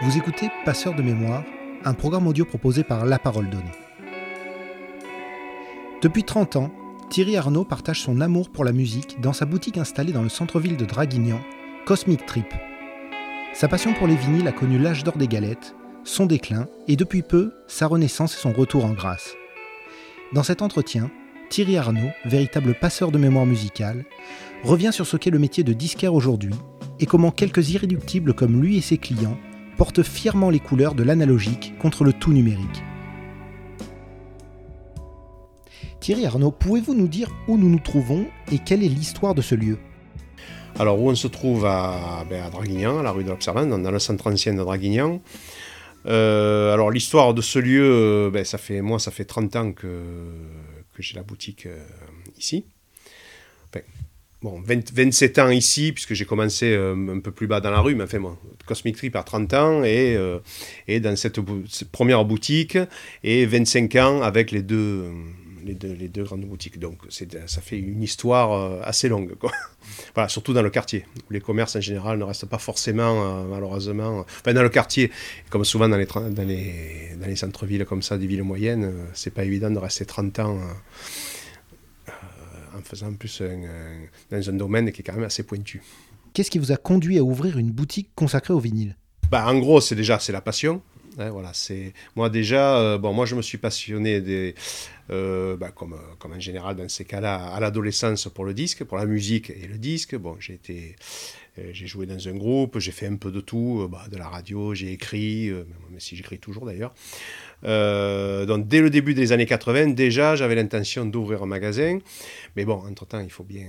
Vous écoutez Passeur de mémoire, un programme audio proposé par La Parole Donnée. Depuis 30 ans, Thierry Arnaud partage son amour pour la musique dans sa boutique installée dans le centre-ville de Draguignan, Cosmic Trip. Sa passion pour les vinyles a connu l'âge d'or des galettes, son déclin et depuis peu sa renaissance et son retour en grâce. Dans cet entretien, Thierry Arnaud, véritable passeur de mémoire musicale, revient sur ce qu'est le métier de disquaire aujourd'hui et comment quelques irréductibles comme lui et ses clients portent fièrement les couleurs de l'analogique contre le tout numérique. Thierry Arnaud, pouvez-vous nous dire où nous nous trouvons et quelle est l'histoire de ce lieu? Alors, où on se trouve à, ben, Draguignan, à la rue de l'Observance, dans le centre ancien de Draguignan. Euh, alors, l'histoire de ce lieu, euh, ben, ça fait, moi, ça fait 30 ans que, que j'ai la boutique euh, ici. Bon, 27 ans ici, puisque j'ai commencé un peu plus bas dans la rue, mais enfin, moi, Cosmic Trip à 30 ans, et, et dans cette, première boutique, et 25 ans avec les deux les deux, les deux grandes boutiques. Donc ça fait une histoire euh, assez longue. Quoi. voilà, surtout dans le quartier, où les commerces en général ne restent pas forcément, euh, malheureusement. Enfin, dans le quartier, comme souvent dans les, dans les, dans les centres-villes comme ça, des villes moyennes, euh, c'est pas évident de rester 30 ans en faisant plus dans un domaine qui est quand même assez pointu. Qu'est-ce qui vous a conduit à ouvrir une boutique consacrée au vinyle? Bah, En gros, c'est déjà c'est la passion. Hein, voilà, c'est moi déjà. bon, moi je me suis passionné des, euh, bah, comme, comme en général dans ces cas-là, à l'adolescence pour le disque, pour la musique et le disque. Bon, j'ai été, euh, j'ai joué dans un groupe, j'ai fait un peu de tout, euh, bah, de la radio, j'ai écrit, même si j'écris toujours d'ailleurs. donc dès le début des années 80, déjà, j'avais l'intention d'ouvrir un magasin. Mais bon, entre-temps, il faut bien,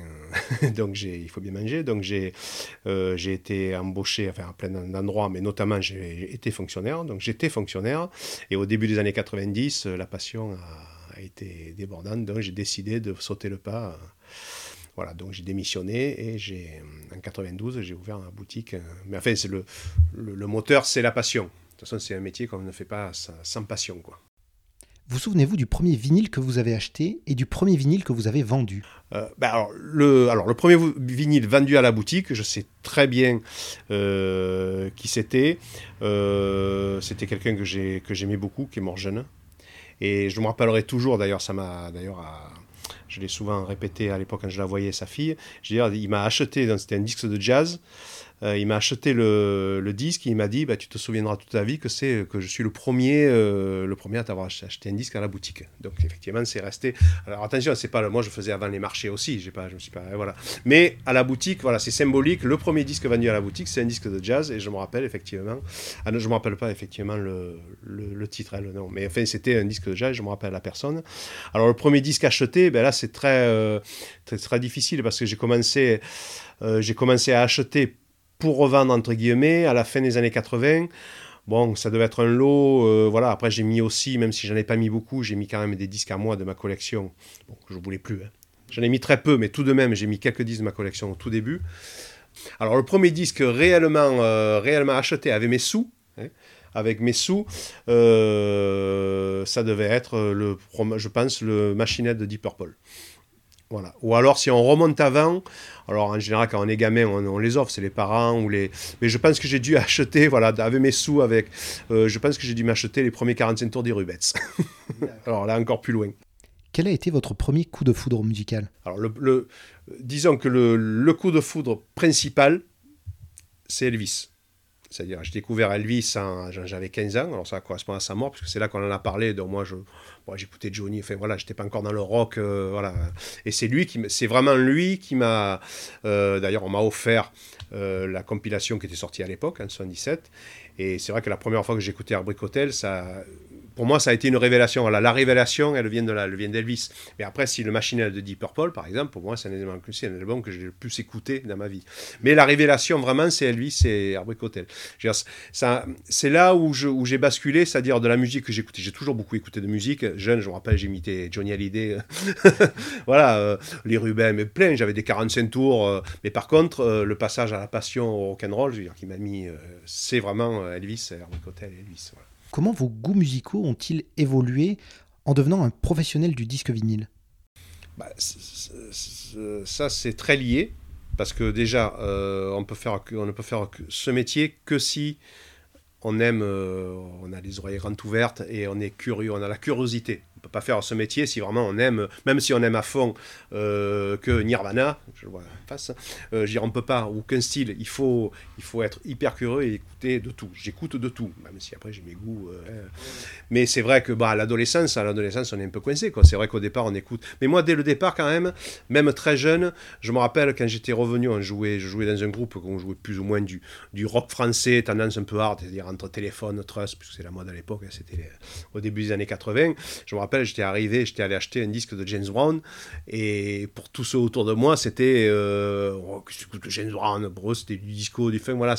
donc il faut bien manger. Donc j'ai j'ai été embauché enfin, à plein d'endroits, mais notamment j'ai été fonctionnaire. Donc j'étais fonctionnaire. Et au début des années 90, la passion a a été débordante, donc j'ai décidé de sauter le pas. Voilà, donc j'ai démissionné et j'ai, en 92, j'ai ouvert ma boutique. Mais enfin, c'est le, le, moteur, c'est la passion. De toute façon, c'est un métier qu'on ne fait pas sans passion, quoi. Vous souvenez-vous du premier vinyle que vous avez acheté et du premier vinyle que vous avez vendu? Euh, ben alors, le, alors, le premier vinyle vendu à la boutique, je sais très bien euh, qui c'était. Euh, c'était quelqu'un que j'aimais beaucoup, qui est mort jeune. Et je me rappellerai toujours, d'ailleurs, ça m'a, d'ailleurs, je l'ai souvent répété à l'époque quand je la voyais, sa fille. Je veux dire, il m'a acheté, c'était un disque de jazz. Euh, il m'a acheté le, disque et il m'a dit bah, Tu te souviendras toute ta vie que, c'est, que je suis le premier, euh, le premier à t'avoir acheté un disque à la boutique. Donc, effectivement, c'est resté. Alors, attention, c'est pas moi je faisais avant les marchés aussi. J'ai pas, je me suis pas, voilà. Mais à la boutique, voilà, c'est symbolique. Le premier disque vendu à la boutique, c'est un disque de jazz et je me rappelle effectivement. Ah, non, je me rappelle pas effectivement le, le, titre, hein, le nom. Mais enfin, c'était un disque de jazz, je me rappelle la personne. Alors, le premier disque acheté, ben là, c'est très, euh, très, difficile parce que j'ai commencé, j'ai commencé à acheter pour revendre entre guillemets à la fin des années 80. Bon, ça devait être un lot. Euh, voilà. Après, j'ai mis aussi, même si j'en ai pas mis beaucoup, j'ai mis quand même des disques à moi de ma collection. Bon, je voulais plus. Hein. J'en ai mis très peu, mais tout de même, j'ai mis quelques disques de ma collection au tout début. Alors, le premier disque réellement, euh, réellement acheté avec mes sous, hein, avec mes sous, ça devait être, le, je pense, le Machinette de Deep Purple. Voilà. Ou alors, si on remonte avant, alors en général, quand on est gamin, on, les offre, c'est les parents ou les. Mais je pense que j'ai dû acheter, voilà, avec mes sous, avec. Euh, je pense que j'ai dû m'acheter les premiers 45 tours des Rubets. alors là, encore plus loin. Quel a été votre premier coup de foudre musical? Alors, le, disons que le, le coup de foudre principal, c'est Elvis. C'est-à-dire, j'ai découvert Elvis, j'avais 15 ans, alors ça correspond à sa mort, puisque c'est là qu'on en a parlé, donc moi, je, j'écoutais Johnny, enfin voilà, j'étais pas encore dans le rock, euh, voilà. Et c'est lui qui, c'est vraiment lui qui m'a, euh, d'ailleurs, on m'a offert euh, la compilation qui était sortie à l'époque, en 77, et c'est vrai que la première fois que j'écoutais Heartbreak Hotel, ça, pour moi, ça a été une révélation. Voilà, la révélation, elle vient de d'Elvis. Mais après, si le machinel de Deep Purple, par exemple, pour moi, c'est un un album que j'ai le plus écouté dans ma vie. Mais la révélation, vraiment, c'est Elvis et Heartbreak Hotel. C'est là où j'ai basculé, c'est-à-dire de la musique que j'écoutais. J'ai toujours beaucoup écouté de musique. Jeune, je me rappelle, j'imitais Johnny Hallyday. voilà, euh, les Rubens, mais plein. J'avais des 45 tours. Euh, mais par contre, euh, le passage à la passion au rock'n'roll, je veux dire, qui m'a mis, c'est vraiment Elvis, Heartbreak Hotel et Elvis. Voilà. Comment vos goûts musicaux ont-ils évolué en devenant un professionnel du disque vinyle? Bah, Ça, c'est très lié, parce que déjà, euh, on, ne peut faire ce métier que si on aime, on a les oreilles grandes ouvertes et on est curieux, on a la curiosité on peut pas faire ce métier si vraiment on aime, même si on aime à fond euh, que Nirvana, je vois en face, euh, je on peut pas, ou qu'un style, il faut, il faut être hyper curieux et écouter de tout. J'écoute de tout, même si après j'ai mes goûts. Euh, hein. Mais c'est vrai que bah, à l'adolescence, à l'adolescence, on est un peu coincé. C'est vrai qu'au départ, on écoute. Mais moi, dès le départ, quand même, même très jeune, je me rappelle quand j'étais revenu, on jouait, je jouais dans un groupe où on jouait plus ou moins du, du rock français, tendance un peu hard, c'est-à-dire entre téléphone, trust, puisque c'est la mode à l'époque, hein, c'était au début des années 80. Je j'étais arrivé, j'étais allé acheter un disque de James Brown, et pour tous ceux autour de moi, c'était euh, oh, James Brown, bro, c'était du disco, du funk, voilà.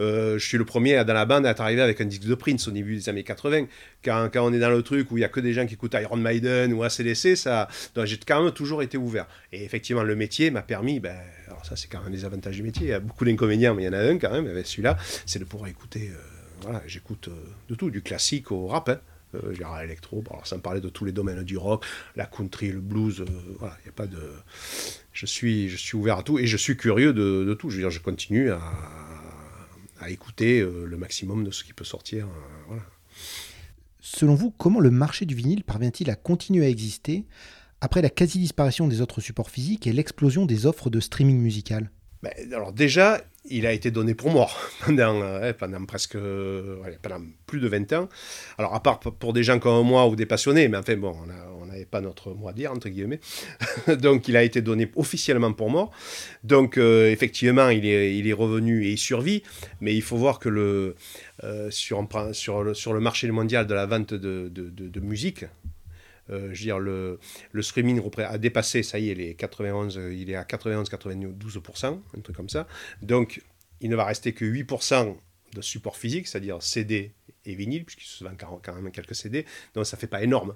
Euh, je suis le premier dans la bande à être arrivé avec un disque de Prince au début des années 80. Quand, on est dans le truc où il y a que des gens qui écoutent Iron Maiden ou ACDC, ça, j'ai quand même toujours été ouvert. Et effectivement, le métier m'a permis, ben, alors ça c'est quand même des avantages du métier. Il y a beaucoup d'inconvénients, mais il y en a un quand même. Celui-là, c'est de pouvoir écouter. Euh, voilà, j'écoute de tout, du classique au rap. Hein euh, genre électro, bon, alors ça me parlait de tous les domaines du rock, la country, le blues, euh, voilà, il a pas de... Je suis, je suis ouvert à tout et je suis curieux de, tout, je veux dire, je continue à, à écouter euh, le maximum de ce qui peut sortir, euh, voilà. Selon vous, comment le marché du vinyle parvient-il à continuer à exister après la quasi-disparition des autres supports physiques et l'explosion des offres de streaming musical? Ben, Alors déjà, il a été donné pour mort pendant, euh, pendant presque pendant plus de 20 ans. Alors, à part pour des gens comme moi ou des passionnés, mais enfin, bon, on n'avait pas notre mot à dire, entre guillemets. Donc, il a été donné officiellement pour mort. Donc, euh, effectivement, il est, revenu et il survit, mais il faut voir que euh, sur, le, marché mondial de la vente de musique, euh, je veux dire, le, le streaming a dépassé, ça y est, les 91, euh, il est à 91-92%, un truc comme ça. Donc, il ne va rester que 8% de support physique, c'est-à-dire CD et vinyle, puisqu'il se vend quand même quelques CD. Donc, ça fait pas énorme.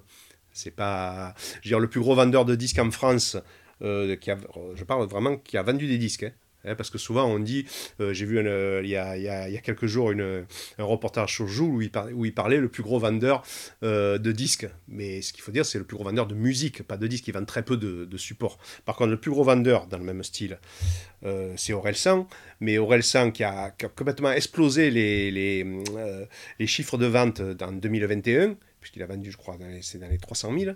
C'est pas. Je veux dire, le plus gros vendeur de disques en France, euh, qui a, je parle vraiment qui a vendu des disques, Hein, parce que souvent on dit, euh, j'ai vu euh, il, y a, y a, quelques jours un reportage sur Joule où il, parlait, le plus gros vendeur euh, de disques. Mais ce qu'il faut dire, c'est le plus gros vendeur de musique, pas de disques. Il vend très peu de, supports. Par contre, le plus gros vendeur dans le même style, c'est Orelsan. Mais Orelsan qui a, qui a complètement explosé les, les, les chiffres de vente en 2021, puisqu'il a vendu, je crois, c'est dans les 300 000.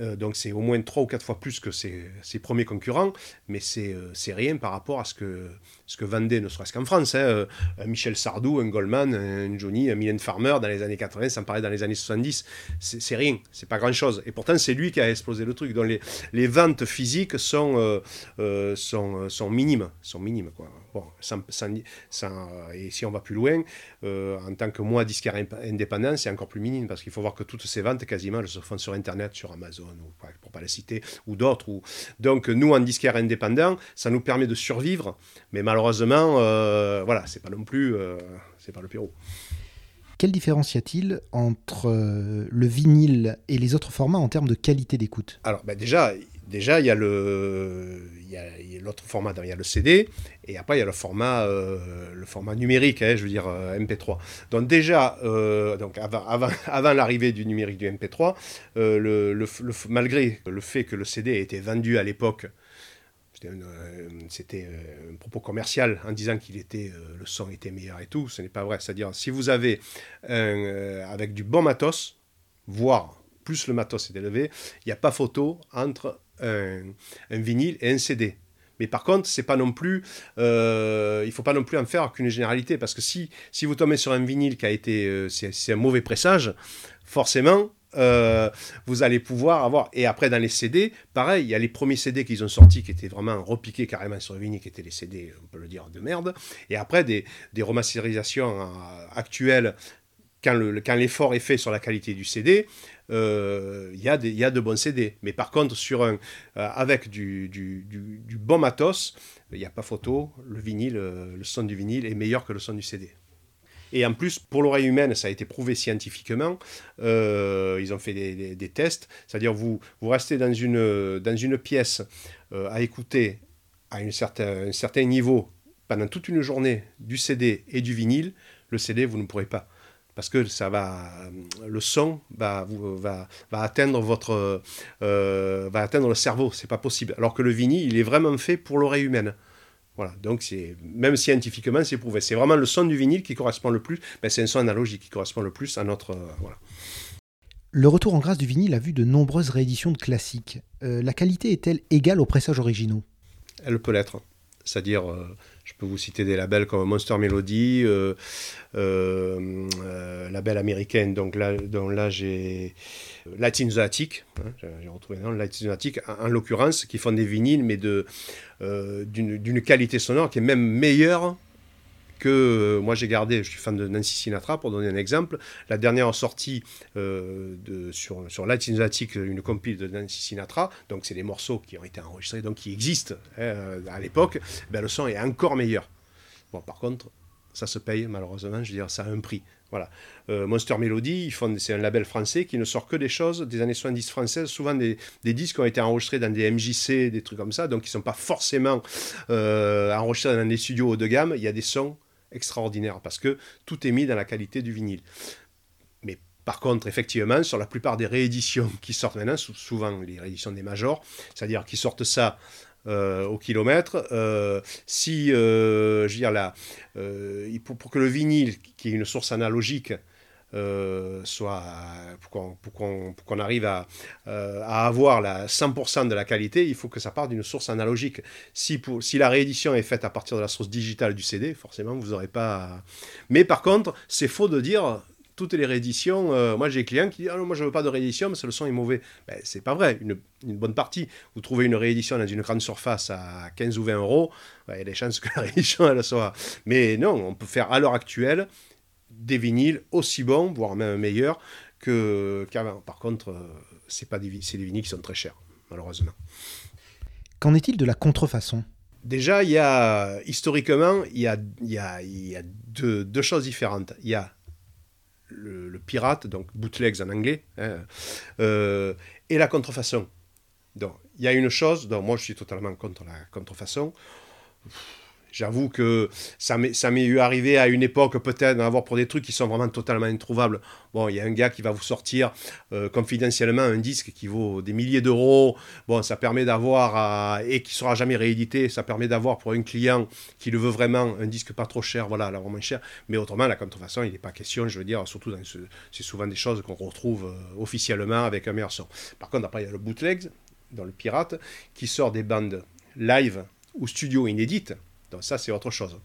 Euh, donc c'est au moins trois ou quatre fois plus que ses, premiers concurrents, mais euh, c'est rien par rapport à ce que, ce que vendait, ne serait-ce qu'en France. Hein, euh, un Michel Sardou, un Goldman, un Johnny, un Mylène Farmer dans les années 80, sans parler dans les années 70, c'est rien, c'est pas grand-chose. Et pourtant c'est lui qui a explosé le truc. Donc les, les ventes physiques sont, sont, sont minimes, sont minimes quoi. Bon, et si on va plus loin, en tant que moi disquaire indépendant, c'est encore plus minime parce qu'il faut voir que toutes ces ventes quasiment elles se font sur Internet, sur Amazon ou pour pas la citer, ou d'autres. Ou... Donc nous, en disquaire indépendant, ça nous permet de survivre, mais malheureusement, euh, voilà, c'est pas non plus, euh, c'est pas le Pérou. Quelle différence y a-t-il entre euh, le vinyle et les autres formats en termes de qualité d'écoute? Alors ben déjà, déjà il y a le, a, l'autre format, il y a le CD, et après il y a le format, euh, le format numérique, hein, je veux dire euh, MP3. Donc déjà, euh, donc avant, avant, avant l'arrivée du numérique du MP3, le, malgré le fait que le CD ait été vendu à l'époque, c'était un propos commercial en disant qu'il était le son était meilleur et tout, ce n'est pas vrai. C'est-à-dire si vous avez avec du bon matos, voire plus le matos est élevé, il n'y a pas photo entre un, vinyle et un CD. Mais par contre, c'est pas non plus, euh, il faut pas non plus en faire qu'une généralité, parce que si, si vous tombez sur un vinyle qui a été, euh, c'est un mauvais pressage, forcément, euh, vous allez pouvoir avoir. Et après, dans les CD, pareil, il y a les premiers CD qu'ils ont sortis qui étaient vraiment repiqués carrément sur le vinyle, qui étaient les CD, on peut le dire, de merde. Et après, des, des remasterisations actuelles quand l'effort est fait sur la qualité du CD, il euh, y, y, a de bons CD. Mais par contre, sur un, euh, avec du, du, bon matos, il n'y a pas photo. Le vinyle, euh, le son du vinyle est meilleur que le son du CD. Et en plus, pour l'oreille humaine, ça a été prouvé scientifiquement. ils ont fait des, des, tests. C'est-à-dire, vous, vous restez dans une, dans une pièce à écouter à une certain, un certain niveau pendant toute une journée du CD et du vinyle. Le CD, vous ne pourrez pas parce que ça va, le son va, va, va atteindre votre, euh, va atteindre le cerveau, c'est pas possible. Alors que le vinyle, il est vraiment fait pour l'oreille humaine. Voilà, donc c'est même scientifiquement c'est prouvé. C'est vraiment le son du vinyle qui correspond le plus. Ben, c'est un son analogique qui correspond le plus à notre voilà. Le retour en grâce du vinyle a vu de nombreuses rééditions de classiques. la qualité est-elle égale aux pressages originaux? Elle peut l'être. C'est-à-dire, je peux vous citer des labels comme Monster Melody, euh, euh, euh, label américain, donc là, donc là j'ai Latin Zoatic, hein, j'ai retrouvé Zoatic, en, l'occurrence, qui font des vinyles, mais d'une qualité sonore qui est même meilleure que euh, moi j'ai gardé, je suis fan de Nancy Sinatra pour donner un exemple. La dernière sortie euh, sur, sur Latin une compile de Nancy Sinatra, donc c'est des morceaux qui ont été enregistrés, donc qui existent hein, à l'époque, ben, le son est encore meilleur. Bon, par contre, ça se paye malheureusement, je veux dire, ça a un prix. Voilà. Euh, Monster Melody, c'est un label français qui ne sort que des choses des années 70 françaises, souvent des, des, disques ont été enregistrés dans des MJC, des trucs comme ça, donc ils sont pas forcément enregistrés dans des studios haut de gamme. Il y a des sons extraordinaire parce que tout est mis dans la qualité du vinyle. Mais par contre, effectivement, sur la plupart des rééditions qui sortent maintenant, souvent les rééditions des majors, c'est-à-dire qui sortent ça euh, au kilomètre, euh, si, euh, je veux dire, là, pour, pour, que le vinyle, qui est une source analogique, euh, soit pour qu'on arrive à, euh, avoir la 100% de la qualité, il faut que ça parte d'une source analogique. Si, pour, si la réédition est faite à partir de la source digitale du CD, forcément, vous n'aurez pas... Mais par contre, c'est faux de dire toutes les rééditions. Euh, moi, j'ai des clients qui disent ah non, moi, je veux pas de réédition, mais le son est mauvais. Ben, c'est pas vrai. Une, une, bonne partie. Vous trouvez une réédition dans une grande surface à 15 ou 20 euros, ben, il y a des chances que la réédition, elle soit. Mais non, on peut faire à l'heure actuelle des vinyles aussi bons, voire même meilleurs que qu'avant. Par contre, euh, c'est pas des, c'est des vinyles qui sont très chers, malheureusement. Qu'en est-il de la contrefaçon? Déjà, il y a historiquement, il y a, il y a, il y a deux, deux, choses différentes. Il y a le, pirate, donc bootlegs en anglais, hein, euh, et la contrefaçon. Donc, il y a une chose, donc moi je suis totalement contre la contrefaçon. J'avoue que ça m'est eu arrivé à une époque peut-être d'en avoir pour des trucs qui sont vraiment totalement introuvables. Bon, il y a un gars qui va vous sortir euh, confidentiellement un disque qui vaut des milliers d'euros. Bon, ça permet d'avoir, et qui sera jamais réédité, ça permet d'avoir pour un client qui le veut vraiment un disque pas trop cher, voilà, là moins cher. Mais autrement, la contrefaçon, il n'est pas question, je veux dire, surtout dans ce, c'est souvent des choses qu'on retrouve euh, officiellement avec un meilleur son. Par contre, après, il y a le bootleg, dans le pirate, qui sort des bandes live ou studio inédites ça, c'est autre chose.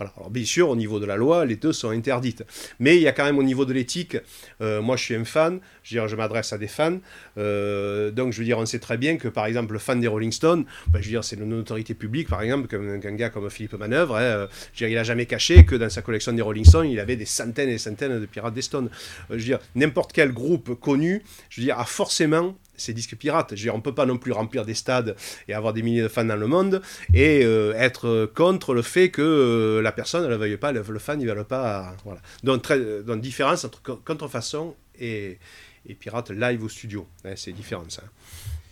Alors bien sûr, au niveau de la loi, les deux sont interdites. Mais il y a quand même au niveau de l'éthique, euh, moi je suis un fan, je, m'adresse à des fans, euh, donc je veux dire, on sait très bien que par exemple le fan des Rolling Stones, ben, je veux dire, c'est une autorité publique par exemple, comme un gars comme Philippe Manœuvre, hein, euh, je veux dire, il n'a jamais caché que dans sa collection des Rolling Stones, il avait des centaines et des centaines de pirates des Stones. je veux dire, n'importe quel groupe connu, je veux dire, a forcément ces disques pirates. on ne peut pas non plus remplir des stades et avoir des milliers de fans dans le monde et euh, être contre le fait que euh, la personne ne le veuille pas, le, fan ne veut pas. Voilà. Donc, très, donc, différence entre contrefaçon et, et pirate live au studio. c'est différent ça.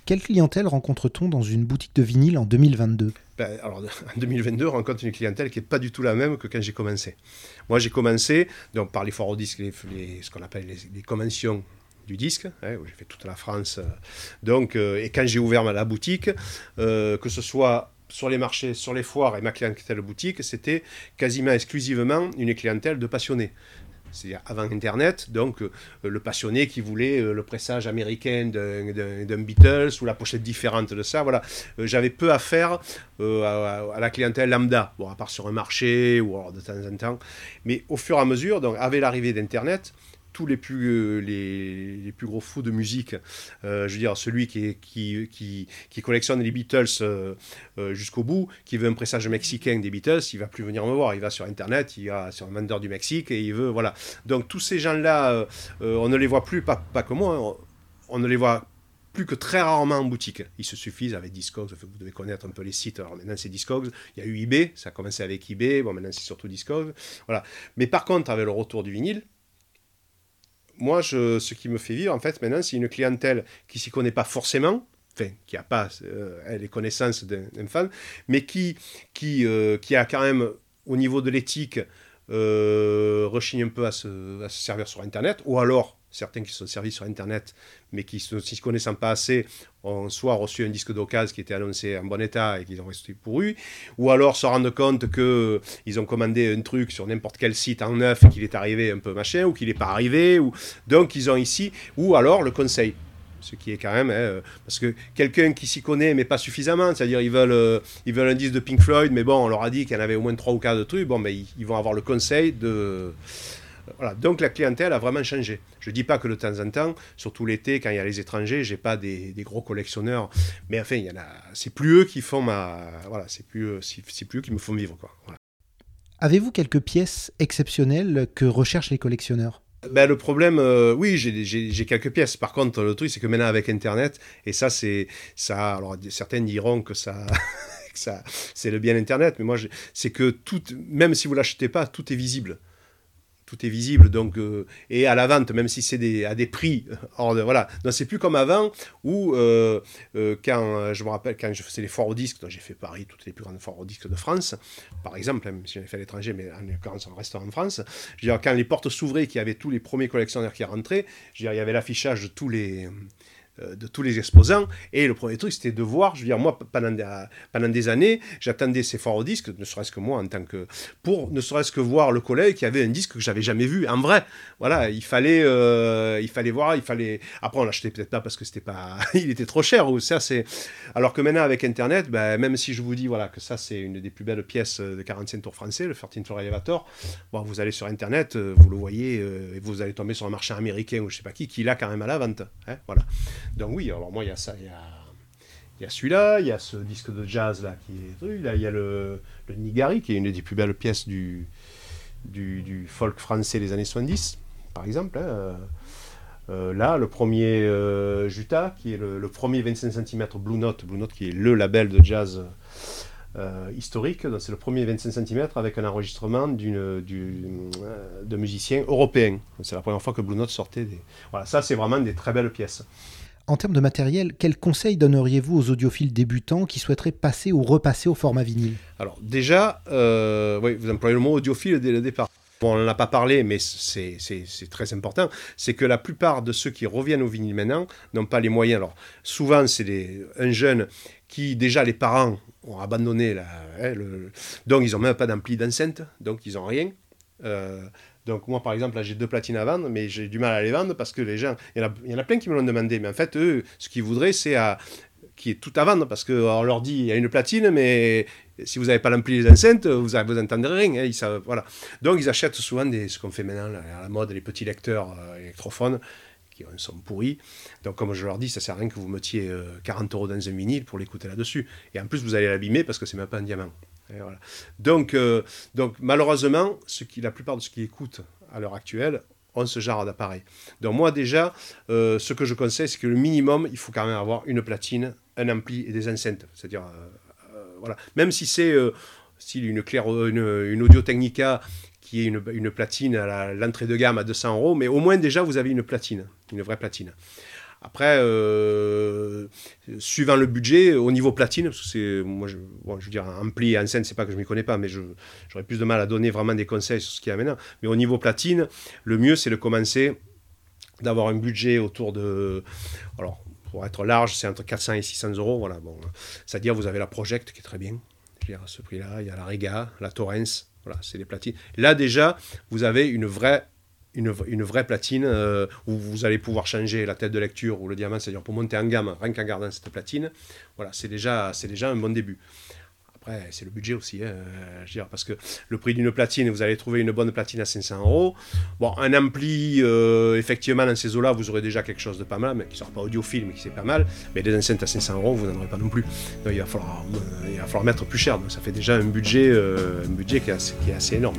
Quelle clientèle rencontre-t-on dans une boutique de vinyle en 2022 ben, alors, en 2022, on rencontre une clientèle qui n'est pas du tout la même que quand j'ai commencé. Moi, j'ai commencé donc, par les foires au disque, ce qu'on appelle les, les conventions du disque, hein, j'ai fait toute la France. Euh. Donc, euh, et quand j'ai ouvert la boutique, euh, que ce soit sur les marchés, sur les foires et ma clientèle boutique, c'était quasiment exclusivement une clientèle de passionnés. C'est-à-dire avant Internet, donc le passionné qui voulait le pressage américain d'un Beatles ou la pochette différente de ça. Voilà, j'avais peu à faire à, la clientèle lambda, bon, à part sur un marché ou de temps en temps. Mais au fur et à mesure, donc avec l'arrivée d'Internet, tous les plus, euh, les, plus gros fous de musique, euh, je veux dire, celui qui, qui, qui, collectionne les Beatles euh, jusqu'au bout, qui veut un pressage mexicain des Beatles, il va plus venir me voir, il va sur Internet, il va sur un vendeur du Mexique et il veut, voilà. Donc tous ces gens-là, on ne les voit plus, pas, pas que moi, on, on ne les voit plus que très rarement en boutique. Il se suffit avec Discogs, vous devez connaître un peu les sites. Alors maintenant c'est Discogs, il y a eu eBay, ça a commencé avec eBay, bon maintenant c'est surtout Discogs. Voilà. Mais par contre, avec le retour du vinyle, moi, ce qui me fait vivre, en fait, maintenant, c'est une clientèle qui s'y connaît pas forcément, enfin, qui n'a pas euh, les connaissances d'un fan, mais qui, qui, euh, qui a quand même, au niveau de l'éthique, euh, rechigne un peu à se, à se, servir sur Internet, ou alors certains qui sont servis sur Internet, mais qui, ne se connaissant pas assez, ont soit reçu un disque d'occasion qui était annoncé en bon état et qu'ils ont resté pourru, ou alors se rendent compte qu'ils ont commandé un truc sur n'importe quel site en neuf et qu'il est arrivé un peu machin, ou qu'il n'est pas arrivé, ou... donc ils ont ici, ou alors le conseil. Ce qui est quand même hein, parce que quelqu'un qui s'y connaît mais pas suffisamment c'est-à-dire ils veulent euh, ils veulent un disque de Pink Floyd mais bon on leur a dit qu'il y en avait au moins trois ou quatre de trucs bon mais ils vont avoir le conseil de voilà. Donc la clientèle a vraiment changé. Je ne dis pas que de temps en temps, surtout l'été, quand il y a les étrangers, j'ai pas des, gros collectionneurs, mais enfin, il y en a. C'est plus eux qui font ma. Voilà, c'est plus, c'est plus eux qui me font vivre, quoi. Avez-vous quelques pièces exceptionnelles que recherchent les collectionneurs? Ben, le problème, euh, oui, j'ai quelques pièces. Par contre, le truc, c'est que maintenant, avec Internet, et ça, c'est ça. Alors, certains diront que ça. ça c'est le bien Internet, mais moi, c'est que tout, même si vous l'achetez pas, tout est visible tout est visible donc euh, et à la vente même si c'est à des prix hors de voilà. Non c'est plus comme avant où euh, euh, quand je me rappelle quand je faisais les foires au disque j'ai fait Paris toutes les plus grandes foires au disque de France par exemple même si j'avais fait à l'étranger mais en l'occurrence en restant en France. Je veux dire, quand les portes s'ouvraient qu'il y avait tous les premiers collectionneurs qui rentraient je veux dire, il y avait l'affichage de tous les euh, de tous les exposants. Et le premier truc, c'était de voir, je veux dire, moi, pendant, pendant des années, j'attendais ces forts disques, ne serait-ce que moi en tant que. pour ne serait-ce que voir le collègue qui avait un disque que j'avais jamais vu, en vrai. Voilà, il fallait, euh, il fallait voir, il fallait. Après, on l'achetait peut-être pas parce que c'était pas. il était trop cher, ou ça, c'est. Alors que maintenant, avec Internet, ben, même si je vous dis, voilà, que ça, c'est une des plus belles pièces de 45 tours français, le 13 Floor Elevator, bon, vous allez sur Internet, euh, vous le voyez, et vous allez tomber sur un marché américain ou je sais pas qui, qui l'a quand même à la vente. Hein, voilà. Donc oui, alors moi il y a ça, il y a, celui-là, il y a ce disque de jazz là qui est là, il y a le, Nigari qui est une des plus belles pièces du, folk français des années 70, par exemple. Hein. Euh, là, le premier euh, Juta, qui est le, premier 25 cm Blue Note, Blue Note qui est le label de jazz euh, historique, c'est le premier 25 cm avec un enregistrement d'une, du, de musiciens européens. C'est la première fois que Blue Note sortait. Des... Voilà, ça c'est vraiment des très belles pièces. En termes de matériel, quels conseils donneriez-vous aux audiophiles débutants qui souhaiteraient passer ou repasser au format vinyle? Alors déjà, euh, oui, vous employez le mot audiophile dès le départ. Bon, on n'en a pas parlé, mais c'est très important. C'est que la plupart de ceux qui reviennent au vinyle maintenant n'ont pas les moyens. Alors souvent, c'est un jeune qui, déjà, les parents ont abandonné, la, hein, donc ils n'ont même pas d'ampli d'enceinte, donc ils n'ont rien. Euh, donc moi, par exemple, là, j'ai deux platines à vendre, mais j'ai du mal à les vendre parce que les gens, il y en a, plein qui me l'ont demandé, mais en fait, eux, ce qu'ils voudraient, c'est à qui est tout à vendre parce qu'on leur dit il y a une platine, mais si vous n'avez pas l'ampli des enceintes, vous n'entendrez rien. Hein, ils voilà. Donc ils achètent souvent des, ce qu'on fait maintenant à la mode, les petits lecteurs euh, électrophones qui sont pourris. Donc comme je leur dis, ça sert à rien que vous mettiez 40 euh, euros dans un vinyle pour l'écouter là-dessus. Et en plus, vous allez l'abîmer parce que c'est même pas un diamant. Donc, euh, donc malheureusement, ce qui, la plupart de ceux qui écoutent à l'heure actuelle ont ce genre d'appareil. Donc moi déjà, euh, ce que je conseille, c'est que le minimum, il faut quand même avoir une platine, un ampli et des enceintes. C'est-à-dire, euh, voilà, même si c'est claire, une, Audio Technica qui est une platine à l'entrée de gamme à 200 euros, mais au moins déjà vous avez une platine, une vraie platine. Après, euh, suivant le budget, au niveau platine, parce que c'est, moi, je, veux dire, ampli et en scène, c'est pas que je m'y connais pas, mais j'aurais plus de mal à donner vraiment des conseils sur ce qu'il y a maintenant. Mais au niveau platine, le mieux, c'est de commencer, d'avoir un budget autour de, alors, pour être large, c'est entre 400 et 600 euros, voilà, bon. C'est-à-dire, vous avez la Project, qui est très bien, je veux dire, à ce prix-là, il y a la Rega, la Torrens, voilà, c'est les platines. Là, déjà, vous avez une vraie une, une, vraie platine euh, où vous allez pouvoir changer la tête de lecture ou le diamant, c'est-à-dire pour monter en gamme, rien qu'en gardant cette platine. Voilà, c'est déjà, déjà un bon début. Après, c'est le budget aussi, hein, je veux dire, parce que le prix d'une platine, vous allez trouver une bonne platine à 500 euros. Bon, un ampli, euh, effectivement, dans ces eaux-là, vous aurez déjà quelque chose de pas mal, mais qui ne sera pas audiophile, mais qui c'est pas mal. Mais des enceintes à 500 euros, vous n'en aurez pas non plus. Donc, il va falloir, il va falloir mettre plus cher. Donc, ça fait déjà un budget, euh, budget qui est assez, énorme.